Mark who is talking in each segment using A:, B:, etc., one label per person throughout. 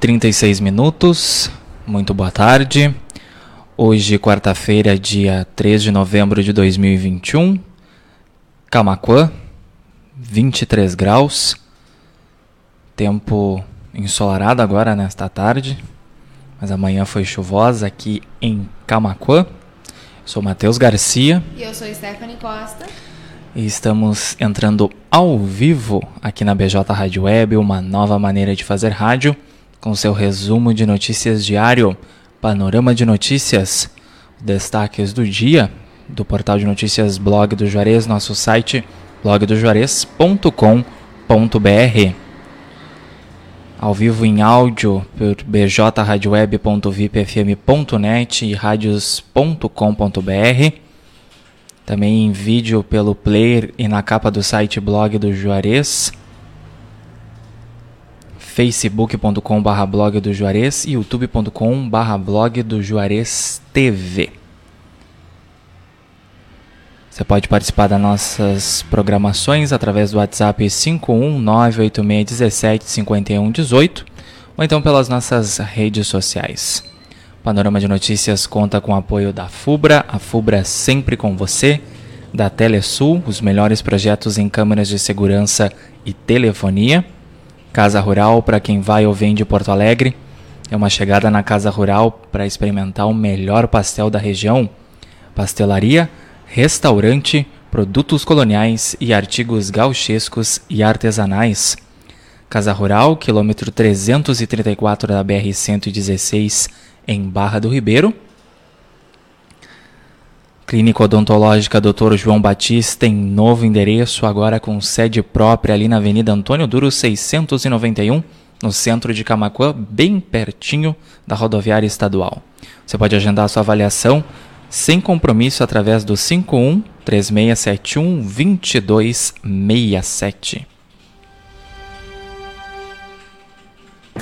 A: 36 minutos. Muito boa tarde. Hoje, quarta-feira, dia 3 de novembro de 2021. Camaquã, 23 graus. Tempo ensolarado agora nesta tarde, mas amanhã foi chuvosa aqui em Camaquã. Sou Matheus Garcia.
B: E eu sou Stephanie Costa.
A: E estamos entrando ao vivo aqui na BJ Rádio Web, uma nova maneira de fazer rádio com seu resumo de notícias diário, panorama de notícias, destaques do dia do portal de notícias Blog do Juarez, nosso site blogdojuarez.com.br. Ao vivo em áudio por bjradioweb.vipfm.net e radios.com.br. Também em vídeo pelo player e na capa do site Blog do Juarez facebook.com.br blog do Juarez e youtube.com.br blog do Juarez TV. Você pode participar das nossas programações através do WhatsApp 51986175118 ou então pelas nossas redes sociais. Panorama de Notícias conta com o apoio da FUBRA, a FUBRA sempre com você, da Telesul, os melhores projetos em câmeras de segurança e telefonia Casa Rural para quem vai ou vem de Porto Alegre. É uma chegada na Casa Rural para experimentar o melhor pastel da região. Pastelaria, restaurante, produtos coloniais e artigos gauchescos e artesanais. Casa Rural, quilômetro 334 da BR-116, em Barra do Ribeiro. Clínica Odontológica Dr. João Batista em novo endereço, agora com sede própria ali na Avenida Antônio Duro 691, no centro de Camacuã, bem pertinho da rodoviária estadual. Você pode agendar sua avaliação sem compromisso através do 51 3671 2267.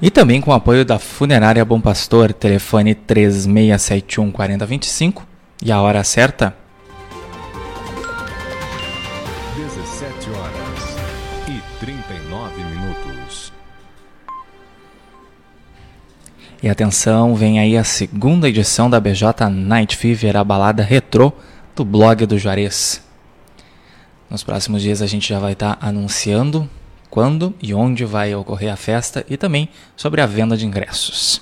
A: E também com o apoio da Funerária Bom Pastor, telefone 3671 4025 e a hora certa.
C: 17 horas e 39 minutos.
A: E atenção, vem aí a segunda edição da BJ Night Fever, a balada retrô do blog do Juarez. Nos próximos dias a gente já vai estar tá anunciando quando e onde vai ocorrer a festa e também sobre a venda de ingressos.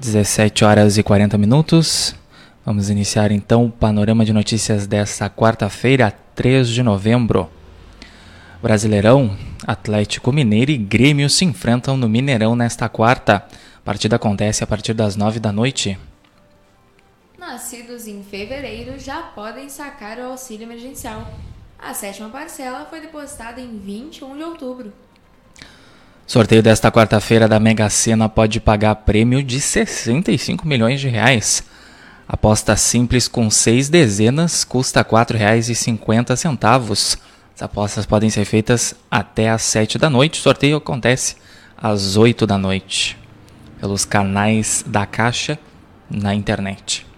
A: 17 horas e 40 minutos. Vamos iniciar então o panorama de notícias desta quarta-feira, 3 de novembro. Brasileirão, Atlético Mineiro e Grêmio se enfrentam no Mineirão nesta quarta. A partida acontece a partir das 9 da noite.
B: Nascidos em fevereiro já podem sacar o auxílio emergencial. A sétima parcela foi depositada em 21 de outubro.
A: Sorteio desta quarta-feira da Mega Sena pode pagar prêmio de 65 milhões de reais. Aposta simples com seis dezenas custa R$ 4,50. As apostas podem ser feitas até às 7 da noite. O sorteio acontece às 8 da noite pelos canais da Caixa na internet.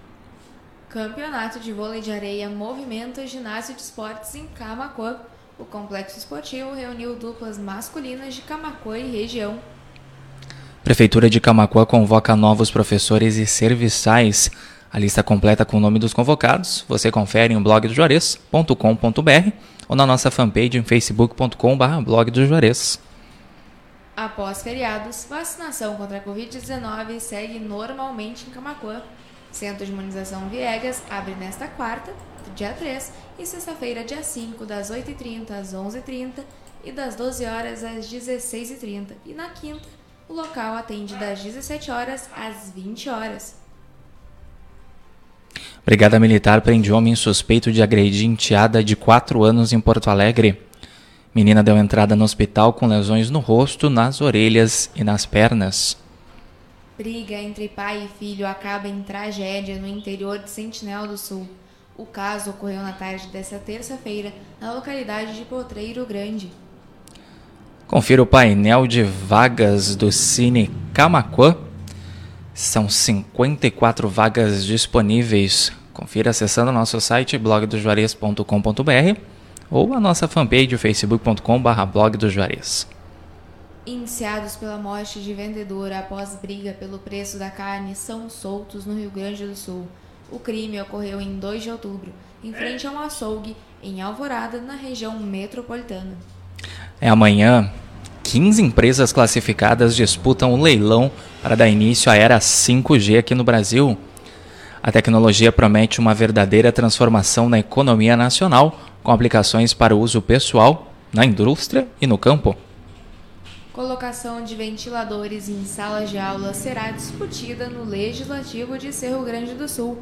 B: Campeonato de Vôlei de Areia movimenta ginásio de esportes em Camacuã. O complexo esportivo reuniu duplas masculinas de Camacuã e região.
A: Prefeitura de Camacuã convoca novos professores e serviçais. A lista completa com o nome dos convocados você confere em blogdojuarez.com.br ou na nossa fanpage em facebook.com.br blog do Juarez.
B: Após feriados, vacinação contra a Covid-19 segue normalmente em Camacuã. Centro de Imunização Viegas abre nesta quarta, dia 3, e sexta-feira, dia 5, das 8h30 às 11h30 e das 12 horas às 16h30. E na quinta, o local atende das 17 horas às 20 horas.
A: Brigada Militar prende homem suspeito de agredir enteada de 4 anos em Porto Alegre. Menina deu entrada no hospital com lesões no rosto, nas orelhas e nas pernas.
B: Briga entre pai e filho acaba em tragédia no interior de Sentinel do Sul. O caso ocorreu na tarde desta terça-feira, na localidade de Potreiro Grande.
A: Confira o painel de vagas do Cine Camacuã são 54 vagas disponíveis. Confira acessando nosso site blogdojuarez.com.br ou a nossa fanpage facebook.com.br blog do Juarez.
B: Iniciados pela morte de vendedor após briga pelo preço da carne são soltos no Rio Grande do Sul. O crime ocorreu em 2 de outubro, em frente a um açougue em Alvorada, na região metropolitana.
A: É amanhã 15 empresas classificadas disputam o leilão para dar início à era 5G aqui no Brasil. A tecnologia promete uma verdadeira transformação na economia nacional, com aplicações para uso pessoal, na indústria e no campo.
B: Colocação de ventiladores em salas de aula será discutida no Legislativo de Cerro Grande do Sul.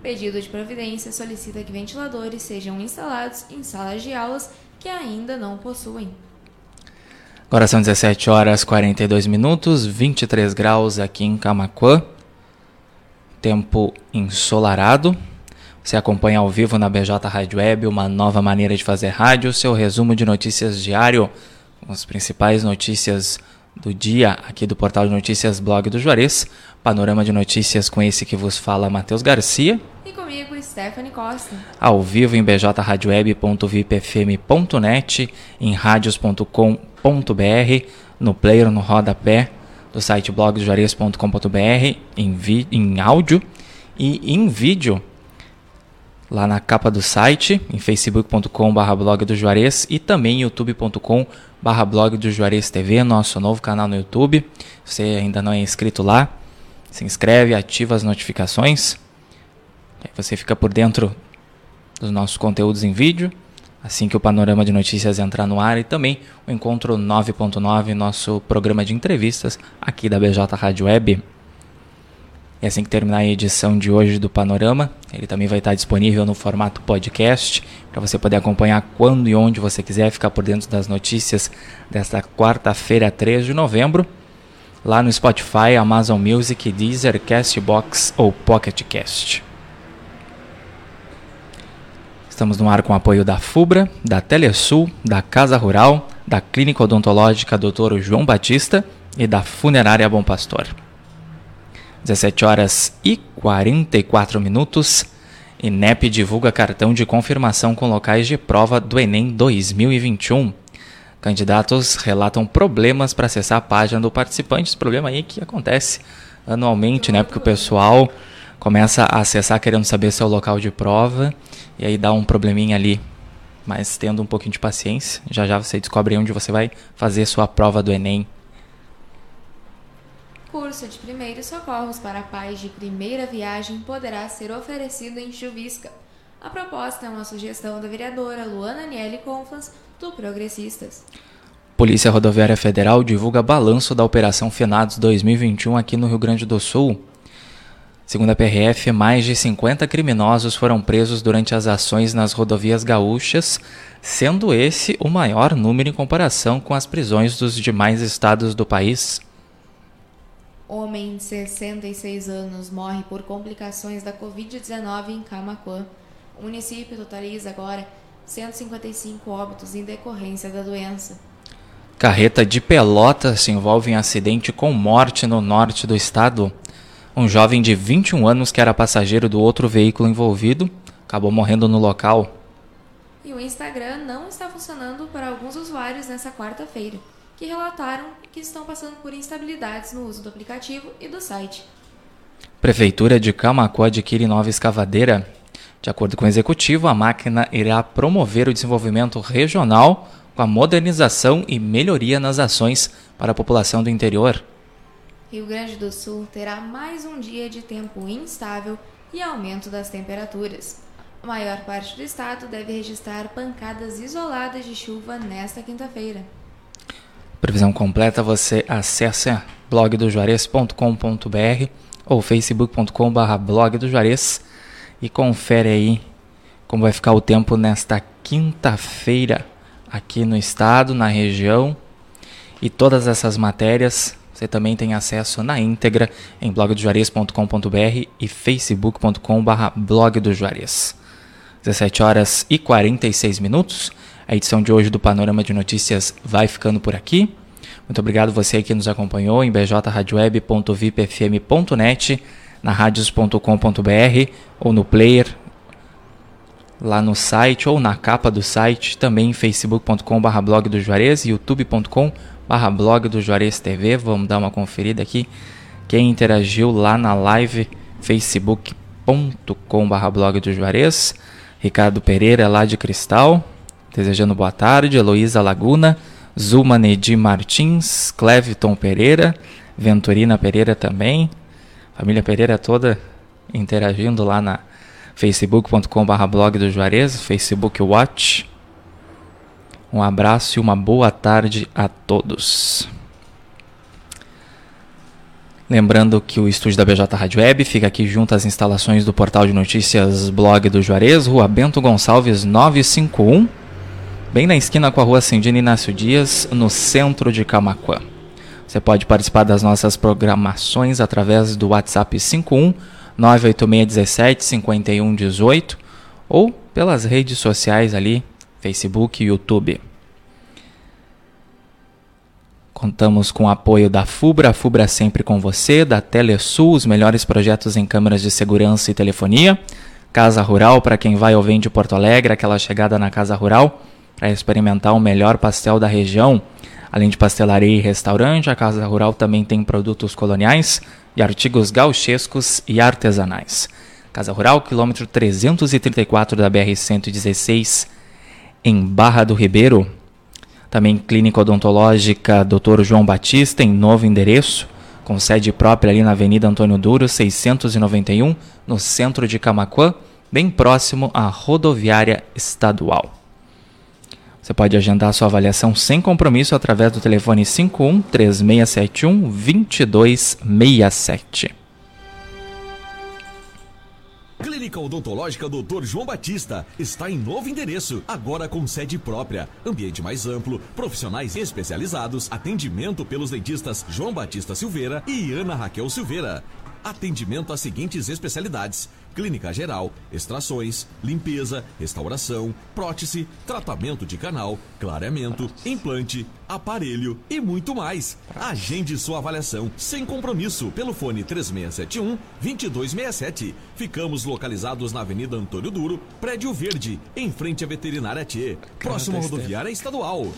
B: Pedido de providência solicita que ventiladores sejam instalados em salas de aulas que ainda não possuem.
A: Agora são 17 horas 42 minutos, 23 graus aqui em Camacuã. Tempo ensolarado. Você acompanha ao vivo na BJ Rádio Web, uma nova maneira de fazer rádio, seu resumo de notícias diário, as principais notícias do dia aqui do portal de notícias Blog do Juarez. Panorama de notícias com esse que vos fala Matheus Garcia.
B: E comigo, Stephanie Costa.
A: Ao vivo em bjradioweb.vipfm.net, em radios.com.br no player, no rodapé do site blogjuarez.com.br em, em áudio e em vídeo lá na capa do site, em facebook.com.br blog do Juarez e também youtube.com.br blog do Juarez TV, nosso novo canal no YouTube. Se você ainda não é inscrito lá, se inscreve, ativa as notificações. Aí você fica por dentro dos nossos conteúdos em vídeo assim que o Panorama de Notícias entrar no ar e também o Encontro 9.9, nosso programa de entrevistas aqui da BJ Rádio Web. E assim que terminar a edição de hoje do Panorama, ele também vai estar disponível no formato podcast, para você poder acompanhar quando e onde você quiser, ficar por dentro das notícias desta quarta-feira, 3 de novembro, lá no Spotify, Amazon Music, Deezer, Castbox ou PocketCast. Estamos no ar com o apoio da FUBRA, da Telesul, da Casa Rural, da Clínica Odontológica Dr. João Batista e da Funerária Bom Pastor. 17 horas e 44 minutos. INEP divulga cartão de confirmação com locais de prova do Enem 2021. Candidatos relatam problemas para acessar a página do participante. Esse problema aí que acontece anualmente, né? Porque o pessoal começa a acessar querendo saber seu local de prova e aí dá um probleminha ali. Mas tendo um pouquinho de paciência, já já você descobre onde você vai fazer sua prova do Enem.
B: Curso de primeiros socorros para pais de primeira viagem poderá ser oferecido em Chuvisca. A proposta é uma sugestão da vereadora Luana Niele Conflans, do Progressistas.
A: Polícia Rodoviária Federal divulga balanço da Operação Finados 2021 aqui no Rio Grande do Sul. Segundo a PRF, mais de 50 criminosos foram presos durante as ações nas rodovias gaúchas, sendo esse o maior número em comparação com as prisões dos demais estados do país.
B: Homem de 66 anos morre por complicações da Covid-19 em Camacuã. O município totaliza agora 155 óbitos em decorrência da doença.
A: Carreta de Pelota se envolve em acidente com morte no norte do estado. Um jovem de 21 anos que era passageiro do outro veículo envolvido acabou morrendo no local.
B: E o Instagram não está funcionando para alguns usuários nessa quarta-feira, que relataram que estão passando por instabilidades no uso do aplicativo e do site.
A: Prefeitura de Camacuã adquire nova escavadeira. De acordo com o executivo, a máquina irá promover o desenvolvimento regional com a modernização e melhoria nas ações para a população do interior.
B: Rio Grande do Sul terá mais um dia de tempo instável e aumento das temperaturas. A maior parte do estado deve registrar pancadas isoladas de chuva nesta quinta-feira.
A: Previsão completa você acessa blogdojuarez.com.br ou facebook.com.br blog do Juarez e confere aí como vai ficar o tempo nesta quinta-feira aqui no estado, na região. E todas essas matérias você também tem acesso na íntegra em blogdojuarez.com.br e facebook.com.br blog do Juarez. 17 horas e 46 minutos. A edição de hoje do Panorama de Notícias vai ficando por aqui. Muito obrigado você que nos acompanhou em bjradioweb.vipfm.net, na radios.com.br ou no player lá no site ou na capa do site, também facebook.com.br blog do Juarez, youtube.com.br blog do Juarez TV. Vamos dar uma conferida aqui. Quem interagiu lá na live, facebook.com.br blog do Juarez. Ricardo Pereira, lá de Cristal, desejando boa tarde. Heloísa Laguna, Zuma Nedi Martins, Cleviton Pereira, Venturina Pereira também. Família Pereira toda interagindo lá na facebook.com.br blog do Juarez, Facebook Watch. Um abraço e uma boa tarde a todos. Lembrando que o estúdio da BJ Rádio Web fica aqui junto às instalações do portal de notícias Blog do Juarez, Rua Bento Gonçalves 951, bem na esquina com a Rua Cindina Inácio Dias, no centro de Camacuã. Você pode participar das nossas programações através do WhatsApp 51 98617 5118 ou pelas redes sociais ali, Facebook e YouTube. Contamos com o apoio da FUBRA, a FUBRA sempre com você, da Telesul, os melhores projetos em câmeras de segurança e telefonia, Casa Rural para quem vai ou vem de Porto Alegre, aquela chegada na Casa Rural para experimentar o melhor pastel da região. Além de pastelaria e restaurante, a Casa Rural também tem produtos coloniais e artigos gauchescos e artesanais. Casa Rural, quilômetro 334 da BR-116, em Barra do Ribeiro. Também clínica odontológica Dr. João Batista, em novo endereço, com sede própria ali na Avenida Antônio Duro, 691, no centro de Camaquã, bem próximo à rodoviária estadual. Você pode agendar sua avaliação sem compromisso através do telefone 51 3671 2267.
D: Clínica Odontológica Dr. João Batista está em novo endereço, agora com sede própria, ambiente mais amplo, profissionais especializados, atendimento pelos dentistas João Batista Silveira e Ana Raquel Silveira. Atendimento às seguintes especialidades: clínica geral, extrações, limpeza, restauração, prótese, tratamento de canal, clareamento, implante, aparelho e muito mais. Agende sua avaliação sem compromisso pelo fone 3671 2267. Ficamos localizados na Avenida Antônio Duro, Prédio Verde, em frente à Veterinária T, próximo à rodoviária estadual.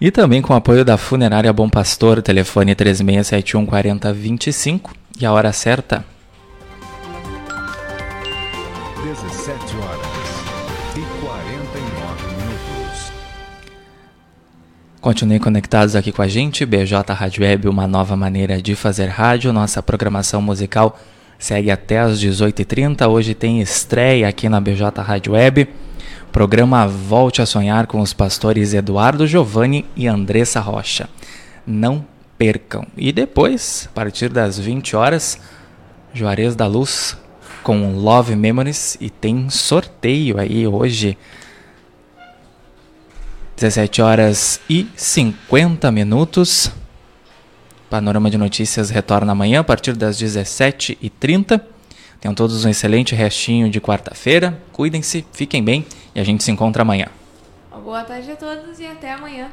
A: E também com o apoio da Funerária Bom Pastor, telefone 3671 4025 e a hora certa
C: 17 horas e 49 minutos.
A: Continue conectados aqui com a gente, BJ Rádio Web, uma nova maneira de fazer rádio. Nossa programação musical segue até às 18h30. Hoje tem estreia aqui na BJ Rádio Web. Programa Volte a Sonhar com os pastores Eduardo Giovanni e Andressa Rocha. Não percam. E depois, a partir das 20 horas, Juarez da Luz com Love Memories e tem sorteio aí hoje. 17 horas e 50 minutos. Panorama de Notícias retorna amanhã a partir das 17h30. Tenham todos um excelente restinho de quarta-feira. Cuidem-se, fiquem bem e a gente se encontra amanhã.
B: Uma boa tarde a todos e até amanhã.